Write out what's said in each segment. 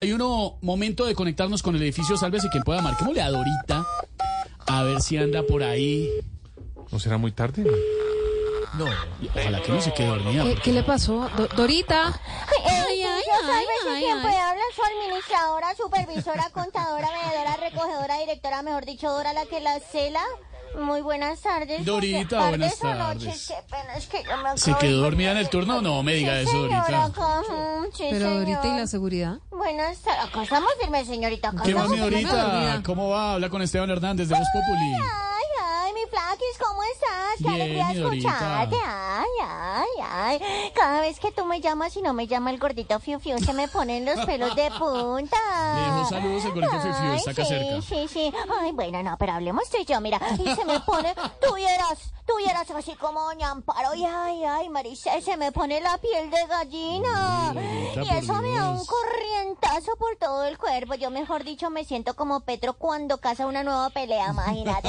Hay uno momento de conectarnos con el edificio Sálvese quien pueda marquémosle a Dorita a ver si anda por ahí. ¿No será muy tarde? No, ojalá que no se quede dormida. ¿Qué, porque- qué le pasó? Do- Dorita. Ay, ay, ay, quien ay. puede hablar su administradora, supervisora, contadora, vendedora, recogedora, directora, mejor dicho, Dora, la que la cela. Muy buenas tardes. Dorita, José. buenas tardes. noches? Qué pena, es que yo me ¿Se quedó dormida en el turno? No me diga Sí, eso, señora, Dorita. sí, Pero Dorita, ¿y la seguridad? Buenas tardes. Acá estamos firmes, señorita. Acá ¿Qué estamos mi firmes. Dorita? dormida. ¿Cómo va? Habla con Esteban Hernández de Voz Populi. Qué alegría escucharte. Ay, ay, ay. Cada vez que tú me llamas y no me llama el gordito Fiu Fiu, se me ponen los pelos de punta. Dejo saludos el gordito Fiu Fiu, Ay, está acá sí, cerca. Sí, sí. Ay, bueno, no, pero hablemos tú y yo, mira. Y se me pone, tuvieras, tuvieras así como Doña Amparo. Y ay, ay, Marisa, se me pone la piel de gallina. Y eso me da un corrientazo por todo el cuerpo. Yo, mejor dicho, me siento como Petro cuando caza una nueva pelea, imagínate.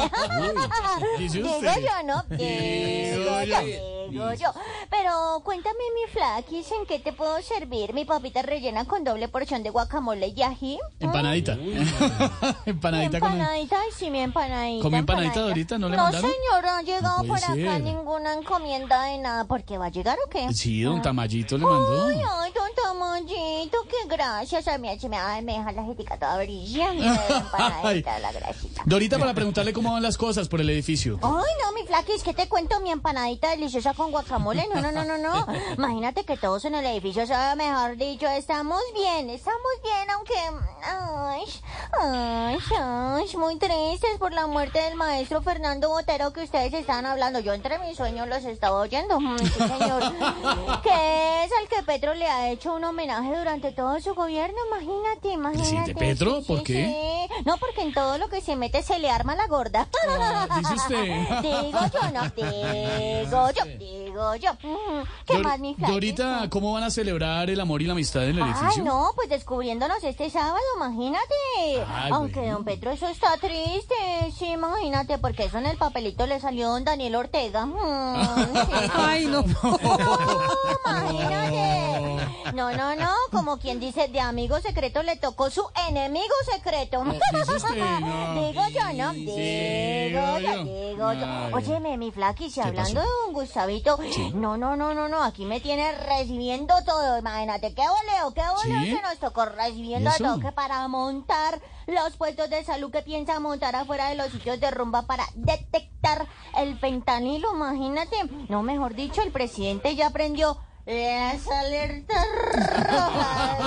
Digo yo, ¿no? Digo Digo yo. Yo, digo yo. Pero cuéntame, mi flaquis, ¿en qué te puedo servir? Mi papita rellena con doble porción de guacamole y ají. Empanadita. Empanadita con... Empanadita, ay, sí, mi empanadita. ¿Comió empanadita ahorita? ¿No le No, mandaron? señora, ha llegado No por acá ser. ninguna encomienda de nada. ¿Por qué va a llegar o qué? Sí, don Tamayito le mandó. Ay, ay, don Tamayito, qué gracias. Ay, me, me, ay, me deja la jetica toda brillante. Empanadita, la grasita. Dorita, para preguntarle cómo van las cosas por el edificio. Ay, no, mi flaquis, que te cuento mi empanadita deliciosa con guacamole. No, no, no, no, no. Imagínate que todos en el edificio, mejor dicho, estamos bien, estamos bien, aunque. Ay, ay, ay, muy tristes por la muerte del maestro Fernando Botero que ustedes están hablando. Yo entre mis sueños los estaba oyendo. Sí, señor. que es Petro le ha hecho un homenaje durante todo su gobierno. Imagínate, imagínate. ¿Presidente Petro? Sí, ¿Por sí, qué? sí. No, porque en todo lo que se mete se le arma la gorda. Ah, dice usted. digo yo, no, digo yo, digo yo. Mm, ¿Qué Dor- más, mi flaquis? Dorita, ¿cómo van a celebrar el amor y la amistad en el Ay, edificio? no, pues descubriéndonos este sábado, imagínate. Ay, Aunque bueno. don Petro eso está triste, sí, imagínate, porque eso en el papelito le salió don Daniel Ortega. Mm, sí. Ay, no. No, imagínate. No, no, no, como quien dice, de amigo secreto le tocó su enemigo secreto. dice usted, no. Digo yo, ¿no? Digo Digo yo, yo. digo yo. Ay. Óyeme, mi flaquis, y hablando pasó? de don Gustavito, no, no, no, no, no, aquí me tiene recibiendo todo, imagínate, qué voleo, qué voleo ¿Sí? que nos tocó recibiendo todo, que para montar los puestos de salud que piensan montar afuera de los sitios de rumba para detectar el fentanilo, imagínate. No, mejor dicho, el presidente ya aprendió las alertas rojas.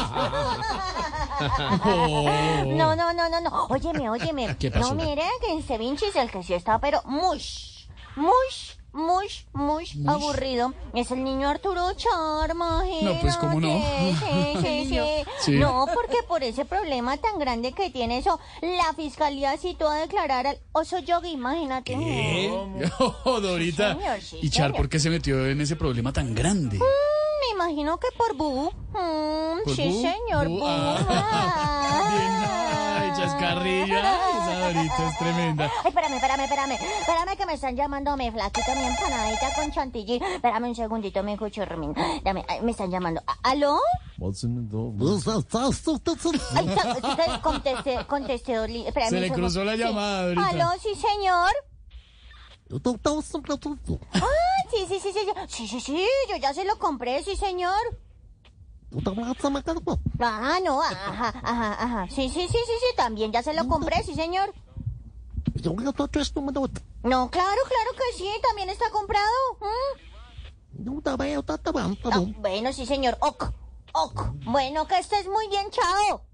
No, no, no, no, no. Óyeme, óyeme. ¿Qué pasó? No, mire que en Cevinchis el que sí está, pero mush, mush, mush, Mush. aburrido. Es el niño Arturo Char, imagínate. No, pues, ¿cómo no? Sí, sí, sí. Sí. No, porque por ese problema tan grande que tiene eso, la fiscalía citó a declarar al oso yogi, imagínate. ¿Qué? Oh, Dorita. Sí, señor, sí, ¿Y Char señor. por qué se metió en ese problema tan grande? Me imagino que por Bú. Mm, ¿Por sí, Bu? señor, Bu, Bu. ah. Ah. ay, chascarrillo. Ay, esa Dorita es tremenda. Ay, espérame, espérame, espérame. Espérame que me están llamando mi flaquito, mi empanadita con chantilly. Espérame un segundito, mi cuchurrumín. Dame, ay, me están llamando. ¿A- ¿Aló? Ay, ta- ta- contesté, contesté. Oli- Espérame Se un le segundo. cruzó la Sí. llamada, Dorita. ¿Aló? Sí, señor. Ah, sí, sí, sí, sí. sí. Sí, sí, sí, yo ya se lo compré, sí, señor. Ah, no, ajá, ajá, ajá. Sí, sí, sí, sí, sí, también ya se lo compré, sí, señor. No, claro, claro que sí, también está comprado. ¿Mm? Ah, bueno, sí, señor. Ok, ok. Bueno, que estés muy bien, chao.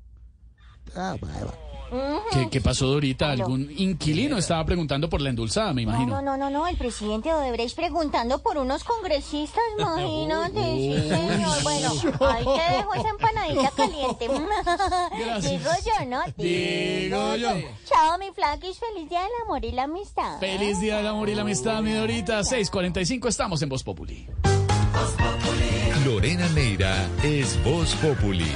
¿Qué, qué pasó, Dorita? Algún inquilino estaba preguntando por la endulzada, me No, imagino. no, no, no, no, el presidente Odebrecht preguntando por unos congresistas, imagínate, sí, señor. Bueno, ahí te dejo esa empanadita caliente. Digo yo, ¿no? Digo yo. Chao, mi flaquis, feliz día del amor y la amistad. Feliz día del amor y la amistad, mi Dorita. 6:45, estamos en Voz Populi. Lorena Neira es Voz Populi.